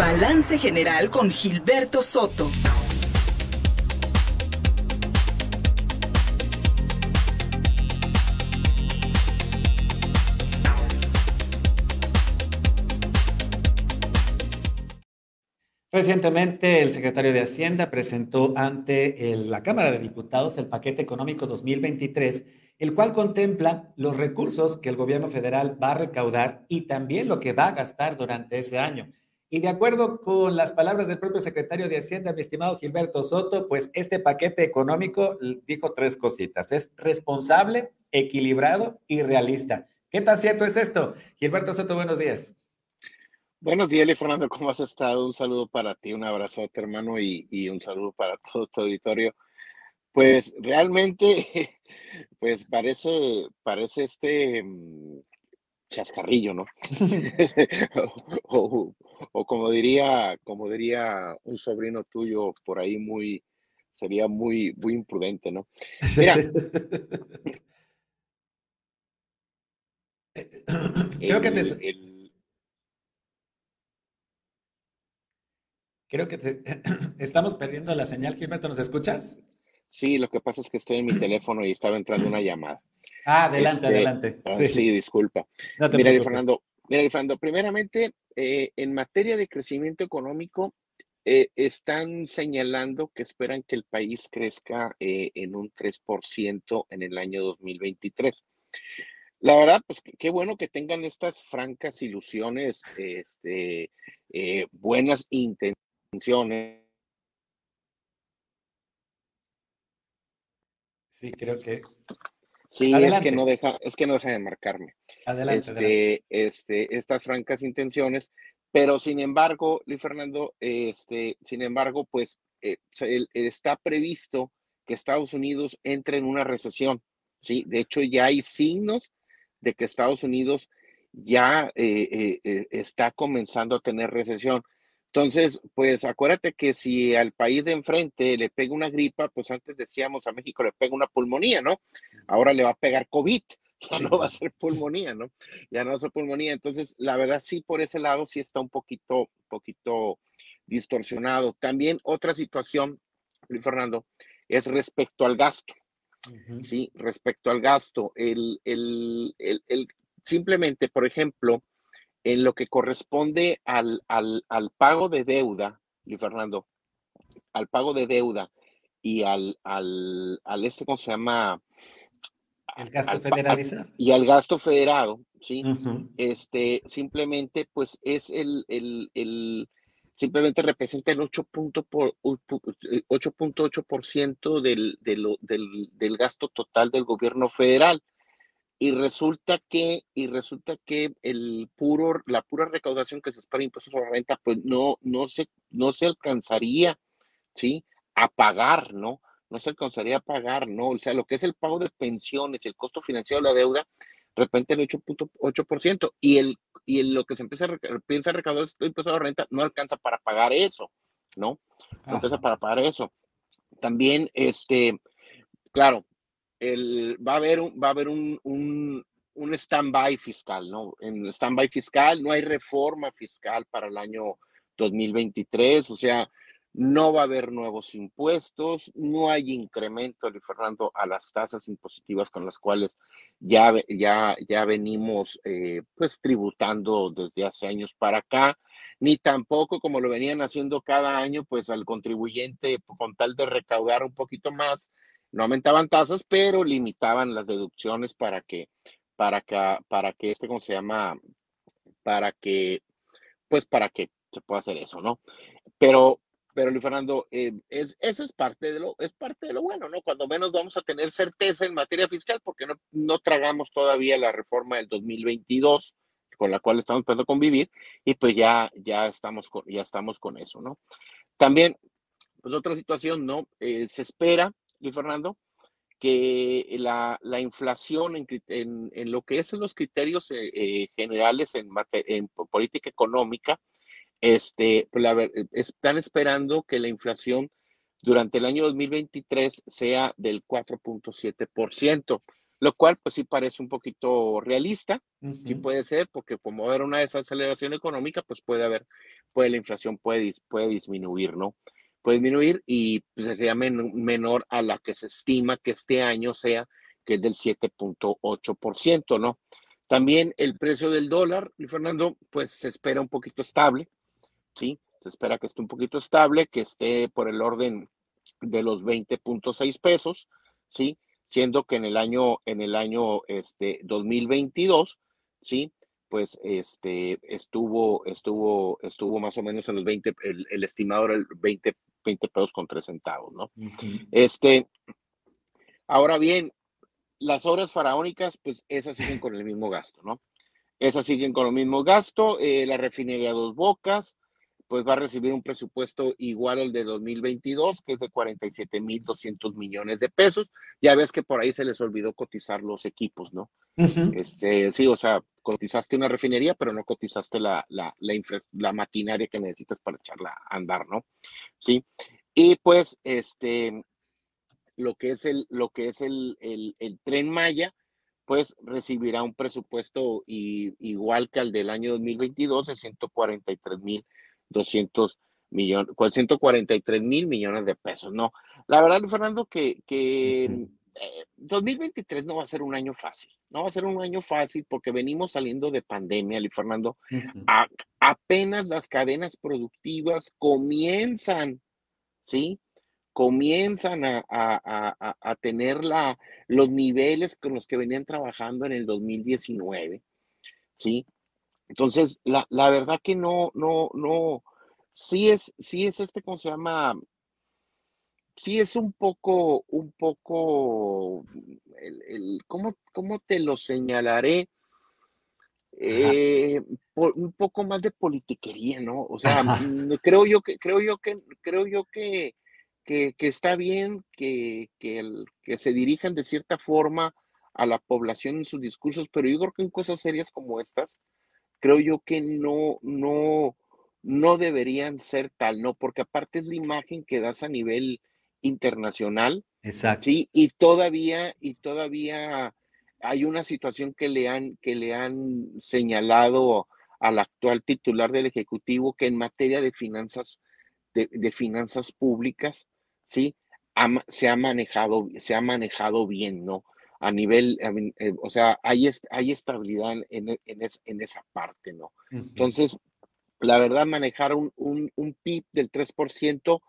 Balance General con Gilberto Soto. Recientemente, el secretario de Hacienda presentó ante la Cámara de Diputados el paquete económico 2023, el cual contempla los recursos que el gobierno federal va a recaudar y también lo que va a gastar durante ese año. Y de acuerdo con las palabras del propio secretario de Hacienda, mi estimado Gilberto Soto, pues este paquete económico dijo tres cositas. Es responsable, equilibrado y realista. ¿Qué tan cierto es esto? Gilberto Soto, buenos días. Buenos días, Fernando, ¿cómo has estado? Un saludo para ti, un abrazote, hermano, y, un saludo para todo tu auditorio. Pues realmente, pues parece, parece este mm, chascarrillo, ¿no? o, como diría, como diría un sobrino tuyo por ahí muy, sería muy, muy imprudente, ¿no? Mira. Creo que te... Creo que estamos perdiendo la señal, Gilberto, ¿nos escuchas? Sí, lo que pasa es que estoy en mi teléfono y estaba entrando una llamada. Ah, adelante, este, adelante. Ah, sí. disculpa. mira, Fernando, mira, Fernando, primeramente, eh, en materia de crecimiento económico, eh, están señalando que esperan que el país crezca eh, en un 3% en el año 2023. La verdad, pues qué bueno que tengan estas francas ilusiones, este, buenas intenciones. Sí, creo que. Sí, es que no deja, es que no deja de marcarme. Adelante, este, este, estas francas intenciones, pero sin embargo, Luis Fernando, este, sin embargo, pues eh, está previsto que Estados Unidos entre en una recesión. Sí, de hecho, ya hay signos de que Estados Unidos ya eh, eh, está comenzando a tener recesión. Entonces, pues acuérdate que si al país de enfrente le pega una gripa, pues antes decíamos a México le pega una pulmonía, ¿no? Ahora le va a pegar COVID, ya no va a ser pulmonía, ¿no? Ya no va a ser pulmonía. Entonces, la verdad sí, por ese lado sí está un poquito, poquito distorsionado. También otra situación, Luis Fernando, es respecto al gasto. Sí, respecto al gasto. El, el, el, el, simplemente, por ejemplo, en lo que corresponde al, al, al pago de deuda, Luis Fernando, al pago de deuda y al, al, al este, ¿cómo se llama? El gasto federalizado. y al gasto federado, ¿sí? Este, simplemente, pues es el, el, el simplemente representa el 8.8% del, del, del, del gasto total del gobierno federal y resulta que y resulta que el puro la pura recaudación que se espera impuestos por renta pues no no se no se alcanzaría sí a pagar no no se alcanzaría a pagar no o sea lo que es el pago de pensiones el costo financiero de la deuda de repente el 8.8% y el y lo que se empieza a, piensa recaudar el impuesto de renta no alcanza para pagar eso no no alcanza para pagar eso. También este claro el, va a haber un, va a haber un, un, un stand-by fiscal, ¿no? En stand-by fiscal no hay reforma fiscal para el año 2023, o sea, no va a haber nuevos impuestos, no hay incremento, Fernando, a las tasas impositivas con las cuales ya, ya, ya venimos eh, pues tributando desde hace años para acá, ni tampoco como lo venían haciendo cada año, pues al contribuyente con tal de recaudar un poquito más, no aumentaban tasas, pero limitaban las deducciones para que, para que, para que este, ¿cómo se llama? Para que, pues para que se pueda hacer eso, ¿no? Pero, pero Luis Fernando, eh, es, eso es parte de lo, es parte de lo bueno, ¿no? Cuando menos vamos a tener certeza en materia fiscal, porque no, no tragamos todavía la reforma del 2022 con la cual estamos empezando a convivir, y pues ya, ya estamos con, ya estamos con eso, ¿no? También, pues otra situación, ¿no? Eh, se espera Luis Fernando, que la, la inflación en, en, en, lo que es los criterios eh, eh, generales en, en, política económica, este, pues la, están esperando que la inflación durante el año 2023 sea del 4.7%. lo cual pues sí parece un poquito realista, sí puede ser, porque como haber una desaceleración económica, pues puede haber, puede la inflación puede, puede disminuir, ¿no? Puede disminuir y pues, sería menor a la que se estima que este año sea, que es del 7.8%, ¿no? También el precio del dólar, Fernando, pues se espera un poquito estable, ¿sí? Se espera que esté un poquito estable, que esté por el orden de los 20.6 pesos, ¿sí? Siendo que en el año, en el año este, 2022, ¿sí? Pues este, estuvo, estuvo, estuvo más o menos en los 20, el, estimado era el 20, 20 pesos con 3 centavos, ¿no? Este, ahora bien, las horas faraónicas, pues esas siguen con el mismo gasto, ¿no? Esas siguen con el mismo gasto, eh, la refinería Dos Bocas, pues va a recibir un presupuesto igual al de 2022, que es de 47.200 millones de pesos. Ya ves que por ahí se les olvidó cotizar los equipos, ¿no? este, sí, o sea, cotizaste una refinería, pero no cotizaste la, la, la, maquinaria que necesitas para echarla a andar, ¿no? Sí. Y pues, este, lo que es el, lo que es el, el, el tren Maya, pues recibirá un presupuesto igual que al del año 2022 de 143 mil 200 millones, 143 mil millones de pesos, ¿no? La verdad, Fernando, que, que 2023 eh, no va a ser un año fácil, no va a ser un año fácil porque venimos saliendo de pandemia, Fernando, apenas las cadenas productivas comienzan, ¿sí? Comienzan a, a, a, tener la, los niveles con los que venían trabajando en el 2019, ¿sí? Entonces, la, la verdad que no, no, no, sí es, sí es este, ¿cómo se llama? Sí es un poco, un poco, el, el ¿cómo, ¿cómo, te lo señalaré? Eh, un poco más de politiquería, ¿no? O sea, creo yo que, creo yo que, creo yo que, que, que está bien que, que, el, que se dirijan de cierta forma a la población en sus discursos, pero yo creo que en cosas serias como estas, creo yo que no, no, no deberían ser tal, ¿no? Porque aparte es la imagen que das a nivel internacional. Exacto. Sí, y todavía, y todavía hay una situación que le han, que le han señalado al actual titular del Ejecutivo que en materia de finanzas, de, finanzas públicas, sí, se ha manejado, se ha manejado bien, ¿no? a nivel, eh, o sea, hay, hay estabilidad en, en, esa parte, ¿no? Entonces, la verdad, manejar un, un, PIB del 3%, mm,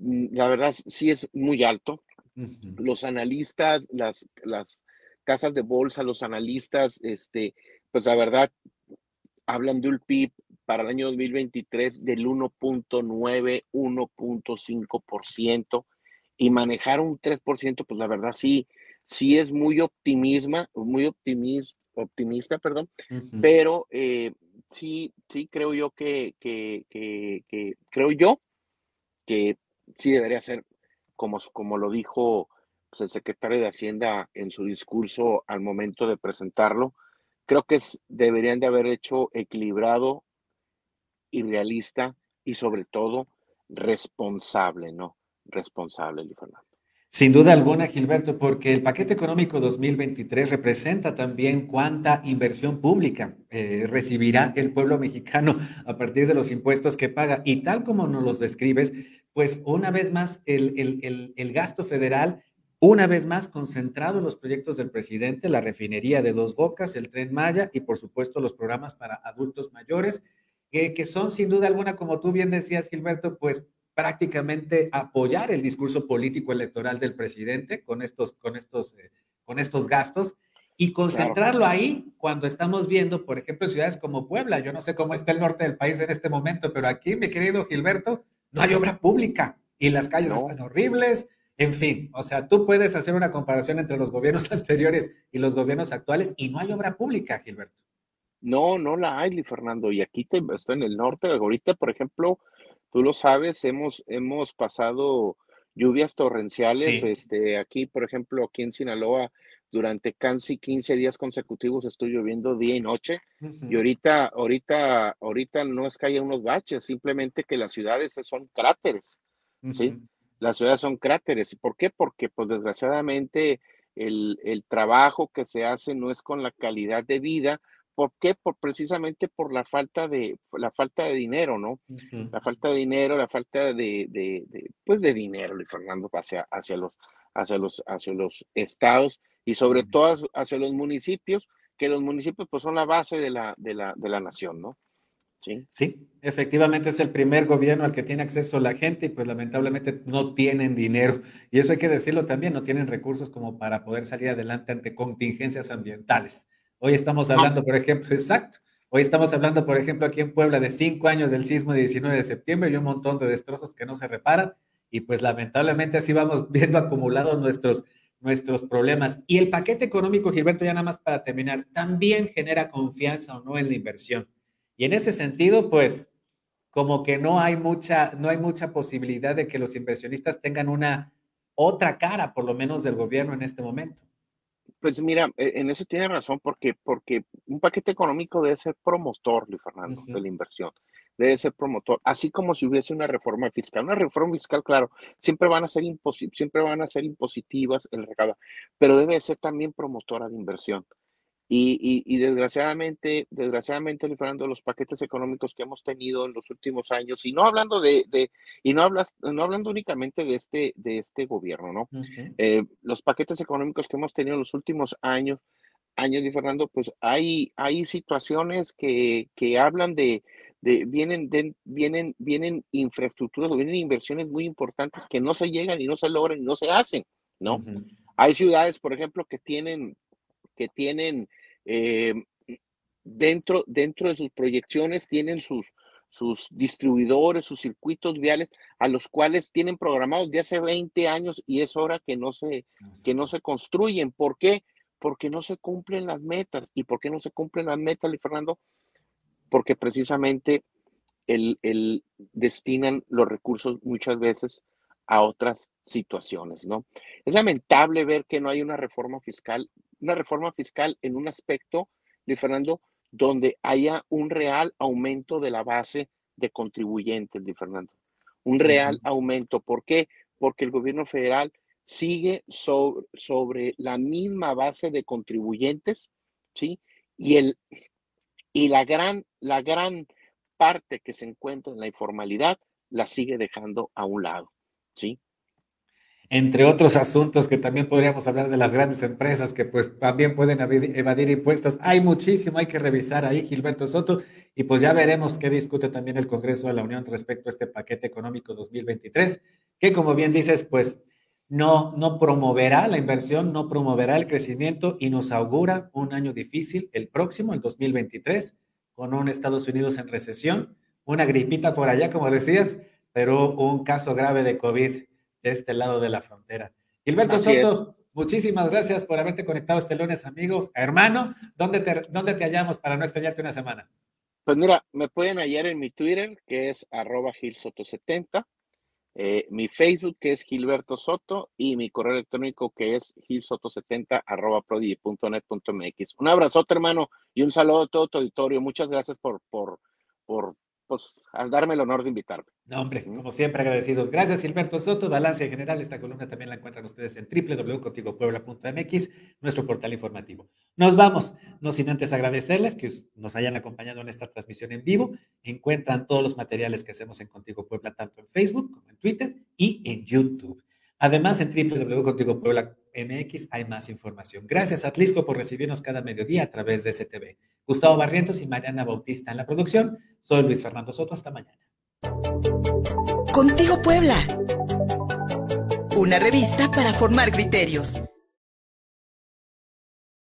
la verdad sí es muy alto. Los analistas, las, las casas de bolsa, los analistas, este, pues la verdad, hablan de un PIB para el año 2023 del 1.9, 1.5% y manejar un 3%, pues la verdad sí, sí es muy optimista, muy optimista, optimista, perdón, pero eh, sí, sí creo yo que, que, que, creo yo que sí debería ser como, como lo dijo pues, el secretario de Hacienda en su discurso al momento de presentarlo, creo que deberían de haber hecho equilibrado y realista y sobre todo responsable, ¿no? Responsable, Fernando. Sin duda alguna, Gilberto, porque el paquete económico 2023 representa también cuánta inversión pública eh, recibirá el pueblo mexicano a partir de los impuestos que paga. Y tal como nos los describes, pues una vez más el, el, el, gasto federal, una vez más concentrado en los proyectos del presidente, la refinería de Dos Bocas, el tren Maya y por supuesto los programas para adultos mayores, que son sin duda alguna, como tú bien decías, Gilberto, pues prácticamente apoyar el discurso político electoral del presidente con estos, con estos, eh, con estos gastos y concentrarlo ahí cuando estamos viendo, por ejemplo, ciudades como Puebla. Yo no sé cómo está el norte del país en este momento, pero aquí, mi querido Gilberto, no hay obra pública y las calles están horribles. En fin, o sea, tú puedes hacer una comparación entre los gobiernos anteriores y los gobiernos actuales y no hay obra pública, Gilberto. No, no la hay, Fernando. Y aquí te, está en el norte. Ahorita, por ejemplo, Tú lo sabes, hemos, hemos pasado lluvias torrenciales. Este, aquí, por ejemplo, aquí en Sinaloa, durante casi 15 días consecutivos estoy lloviendo día y noche. Y ahorita, ahorita, ahorita no es que haya unos baches, simplemente que las ciudades son cráteres. ¿sí? Las ciudades son cráteres. ¿Y por qué? Porque, pues, desgraciadamente, el, el, trabajo que se hace no es con la calidad de vida. ¿Por qué? Por, precisamente por la falta de, la falta de dinero, ¿no? La falta de dinero, la falta de, de, de, pues de dinero, Fernando, hacia, hacia, los, hacia, los, hacia los estados y sobre todo hacia los municipios, que los municipios pues son la base de la, de la, de la nación, ¿no? Sí. sí, efectivamente es el primer gobierno al que tiene acceso la gente y pues lamentablemente no tienen dinero. Y eso hay que decirlo también, no tienen recursos como para poder salir adelante ante contingencias ambientales. Hoy estamos hablando, por ejemplo, exacto, hoy estamos hablando, por ejemplo, aquí en Puebla de cinco años del sismo de 19 de septiembre y un montón de destrozos que no se reparan. Y pues lamentablemente así vamos viendo acumulados nuestros, nuestros problemas. Y el paquete económico, Gilberto, ya nada más para terminar, también genera confianza o no en la inversión y en ese sentido, pues como que no hay mucha, no hay mucha posibilidad de que los inversionistas tengan una otra cara, por lo menos del gobierno en este momento. Pues mira, e, en eso tiene razón, porque, porque un paquete económico debe ser promotor, Luis Fernando, de la inversión. Debe ser promotor, así como si hubiese una reforma fiscal. Una reforma fiscal, claro, siempre van a ser, siempre van a ser impositivas el recaudo, pero debe ser también promotora de inversión. Y, y, desgraciadamente, desgraciadamente, Fernando, los paquetes económicos que hemos tenido en los últimos años, y no hablando de, de y no hablas, no hablando únicamente de este, de este gobierno, ¿no? Eh, los paquetes económicos que hemos tenido en los últimos años, años, Fernando, pues hay, hay situaciones que, que hablan de, de vienen, de, vienen, vienen infraestructuras, vienen inversiones muy importantes que no se llegan y no se logran y no se hacen, ¿no? Hay ciudades, por ejemplo, que tienen que tienen eh, dentro, dentro de sus proyecciones, tienen sus, sus distribuidores, sus circuitos viales, a los cuales tienen programados de hace 20 años y es hora que no se, que no se construyen. ¿Por qué? Porque no se cumplen las metas. ¿Y por qué no se cumplen las metas, Fernando? Porque precisamente el, el, destinan los recursos muchas veces a otras situaciones, ¿no? Es lamentable ver que no hay una reforma fiscal una reforma fiscal en un aspecto, Luis Fernando, donde haya un real aumento de la base de contribuyentes, Luis Fernando. Un real aumento. ¿Por qué? Porque el gobierno federal sigue sobre, sobre, la misma base de contribuyentes, ¿sí? Y, el, y la, gran, la gran parte que se encuentra en la informalidad la sigue dejando a un lado, ¿sí? Entre otros asuntos que también podríamos hablar de las grandes empresas que pues también pueden evadir impuestos. Hay muchísimo, hay que revisar ahí, Gilberto Soto, y pues ya veremos qué discute también el Congreso de la Unión respecto a este paquete económico 2023, que como bien dices, pues no, no promoverá la inversión, no promoverá el crecimiento y nos augura un año difícil, el próximo, el 2023, con un Estados Unidos en recesión, una gripita por allá, como decías, pero un caso grave de COVID de este lado de la frontera. Gilberto Soto, muchísimas gracias por haberte conectado este lunes, amigo, hermano. ¿Dónde te, ¿Dónde te hallamos para no extrañarte una semana? Pues mira, me pueden hallar en mi Twitter, que es arroba gilsoto70, eh, mi Facebook, que es Gilberto Soto, y mi correo electrónico, que es gilsoto70 arroba prodi.net.mx. Un abrazote, hermano, y un saludo a todo tu auditorio. Muchas gracias por, por, por pues, al darme el honor de invitarme. No, hombre, como siempre agradecidos. Gracias, Gilberto Soto. Balance general, esta columna también la encuentran ustedes en www.contigopuebla.mx, nuestro portal informativo. Nos vamos, no sin antes agradecerles que nos hayan acompañado en esta transmisión en vivo. Encuentran todos los materiales que hacemos en Contigo Puebla, tanto en Facebook como en Twitter y en YouTube. Además, en www.contigopuebla.mx hay más información. Gracias, Atlisco, por recibirnos cada mediodía a través de STV. Gustavo Barrientos y Mariana Bautista en la producción. Soy Luis Fernando Soto. Hasta mañana. Contigo Puebla. Una revista para formar criterios.